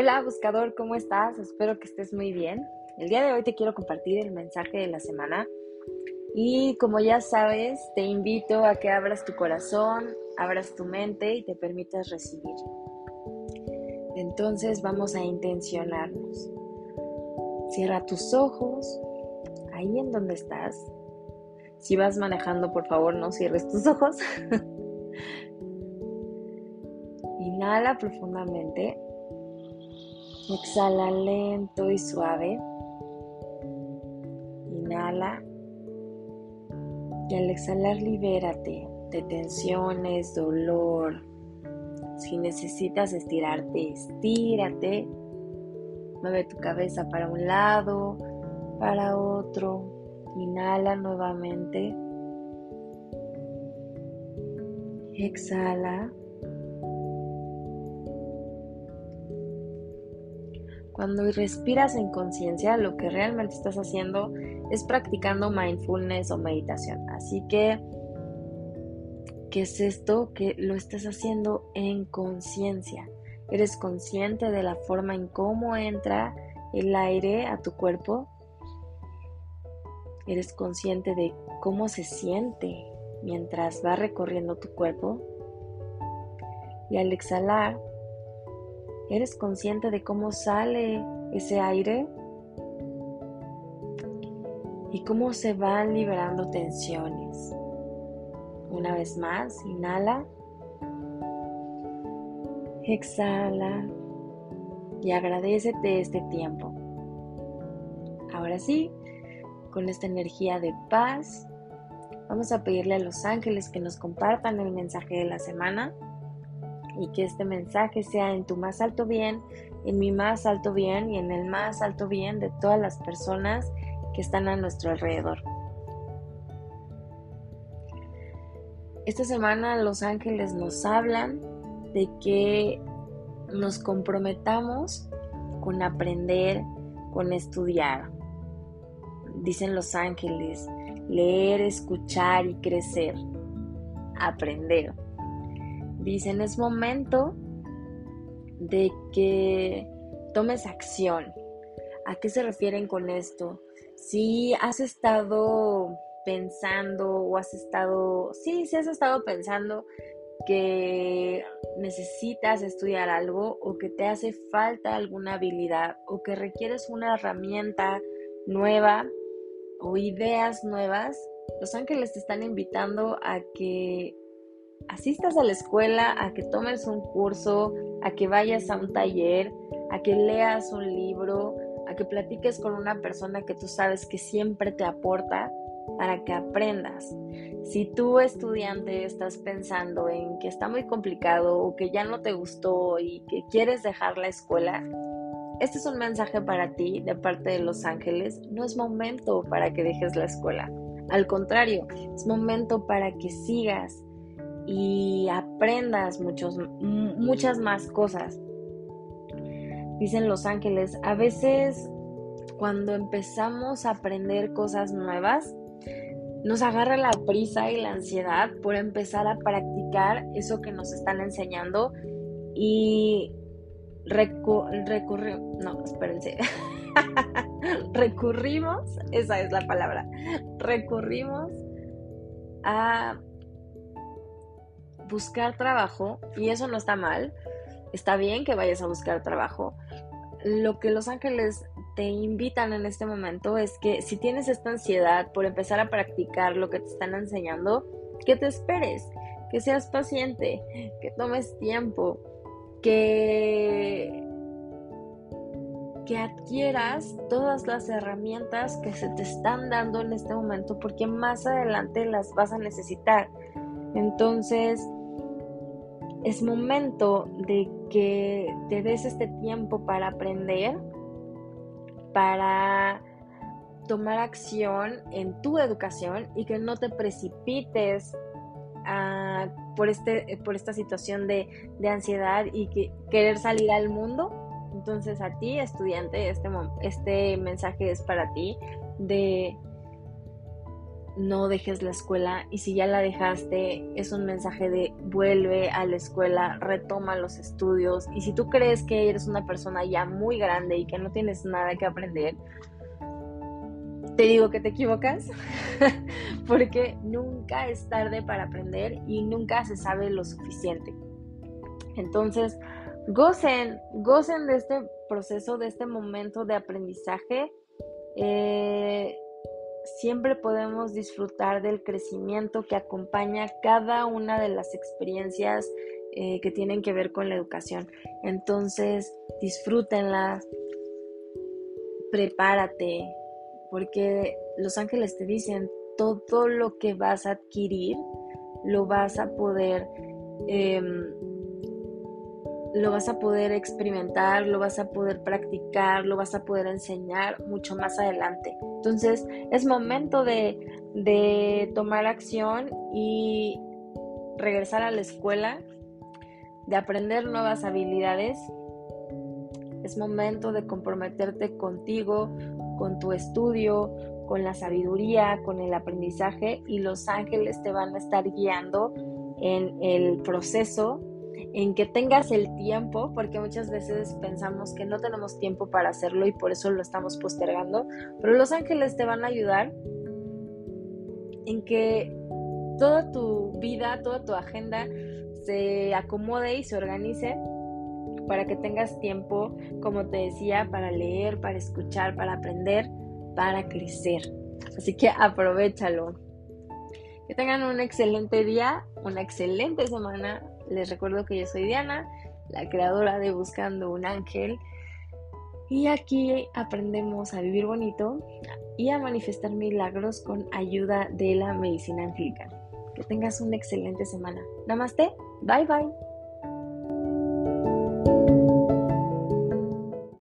Hola buscador, ¿cómo estás? Espero que estés muy bien. El día de hoy te quiero compartir el mensaje de la semana y como ya sabes, te invito a que abras tu corazón, abras tu mente y te permitas recibir. Entonces vamos a intencionarnos. Cierra tus ojos, ahí en donde estás. Si vas manejando, por favor, no cierres tus ojos. Inhala profundamente. Exhala lento y suave. Inhala. Y al exhalar libérate de tensiones, dolor. Si necesitas estirarte, estírate. Mueve tu cabeza para un lado, para otro. Inhala nuevamente. Exhala. Cuando respiras en conciencia, lo que realmente estás haciendo es practicando mindfulness o meditación. Así que, ¿qué es esto? Que lo estás haciendo en conciencia. Eres consciente de la forma en cómo entra el aire a tu cuerpo. Eres consciente de cómo se siente mientras va recorriendo tu cuerpo. Y al exhalar, ¿Eres consciente de cómo sale ese aire? Y cómo se van liberando tensiones. Una vez más, inhala. Exhala. Y agradecete este tiempo. Ahora sí, con esta energía de paz, vamos a pedirle a los ángeles que nos compartan el mensaje de la semana y que este mensaje sea en tu más alto bien, en mi más alto bien y en el más alto bien de todas las personas que están a nuestro alrededor. Esta semana los ángeles nos hablan de que nos comprometamos con aprender, con estudiar. Dicen los ángeles, leer, escuchar y crecer, aprender. Dicen, es momento de que tomes acción. ¿A qué se refieren con esto? Si has estado pensando o has estado, sí, si has estado pensando que necesitas estudiar algo o que te hace falta alguna habilidad o que requieres una herramienta nueva o ideas nuevas, los ángeles te están invitando a que asistas a la escuela, a que tomes un curso, a que vayas a un taller, a que leas un libro, a que platiques con una persona que tú sabes que siempre te aporta para que aprendas. Si tú estudiante estás pensando en que está muy complicado o que ya no te gustó y que quieres dejar la escuela, este es un mensaje para ti de parte de los ángeles. No es momento para que dejes la escuela. Al contrario, es momento para que sigas y aprendas muchos, muchas más cosas. Dicen los ángeles, a veces cuando empezamos a aprender cosas nuevas, nos agarra la prisa y la ansiedad por empezar a practicar eso que nos están enseñando y recurrimos, no, espérense, recurrimos, esa es la palabra, recurrimos a buscar trabajo, y eso no está mal, está bien que vayas a buscar trabajo. Lo que los ángeles te invitan en este momento es que si tienes esta ansiedad por empezar a practicar lo que te están enseñando, que te esperes, que seas paciente, que tomes tiempo, que que adquieras todas las herramientas que se te están dando en este momento porque más adelante las vas a necesitar. Entonces, es momento de que te des este tiempo para aprender, para tomar acción en tu educación y que no te precipites ah, por, este, por esta situación de, ansiedad y que, querer salir al mundo. Entonces a ti, estudiante, este, este mensaje es para ti de no dejes la escuela y si ya la dejaste es un mensaje de vuelve a la escuela, retoma los estudios y si tú crees que eres una persona ya muy grande y que no tienes nada que aprender, te digo que te equivocas porque nunca es tarde para aprender y nunca se sabe lo suficiente. Entonces, gocen, gocen de este proceso, de este momento de aprendizaje. Eh, siempre podemos disfrutar del crecimiento que acompaña cada una de las experiencias eh, que tienen que ver con la educación. Entonces, disfrútenlas, prepárate, porque los ángeles te dicen todo lo que vas a adquirir, lo vas a poder em, lo vas a poder experimentar, lo vas a poder practicar, lo vas a poder enseñar mucho más adelante. Entonces es momento de, de tomar acción y regresar a la escuela, de aprender nuevas habilidades. Es momento de comprometerte contigo, con tu estudio, con la sabiduría, con el aprendizaje y los ángeles te van a estar guiando en el proceso en que tengas el tiempo, porque muchas veces pensamos que no tenemos tiempo para hacerlo y por eso lo estamos postergando, pero los ángeles te van a ayudar en que toda tu vida, toda tu agenda se acomode y se organice para que tengas tiempo, como te decía, para leer, para escuchar, para aprender, para crecer. Así que aprovechalo. Que tengan un excelente día, una excelente semana les recuerdo que yo soy Diana, la creadora de Buscando un Ángel. Y aquí aprendemos a vivir bonito y a manifestar milagros con ayuda de la medicina anglicana. Que tengas una excelente semana. Namaste. Bye bye.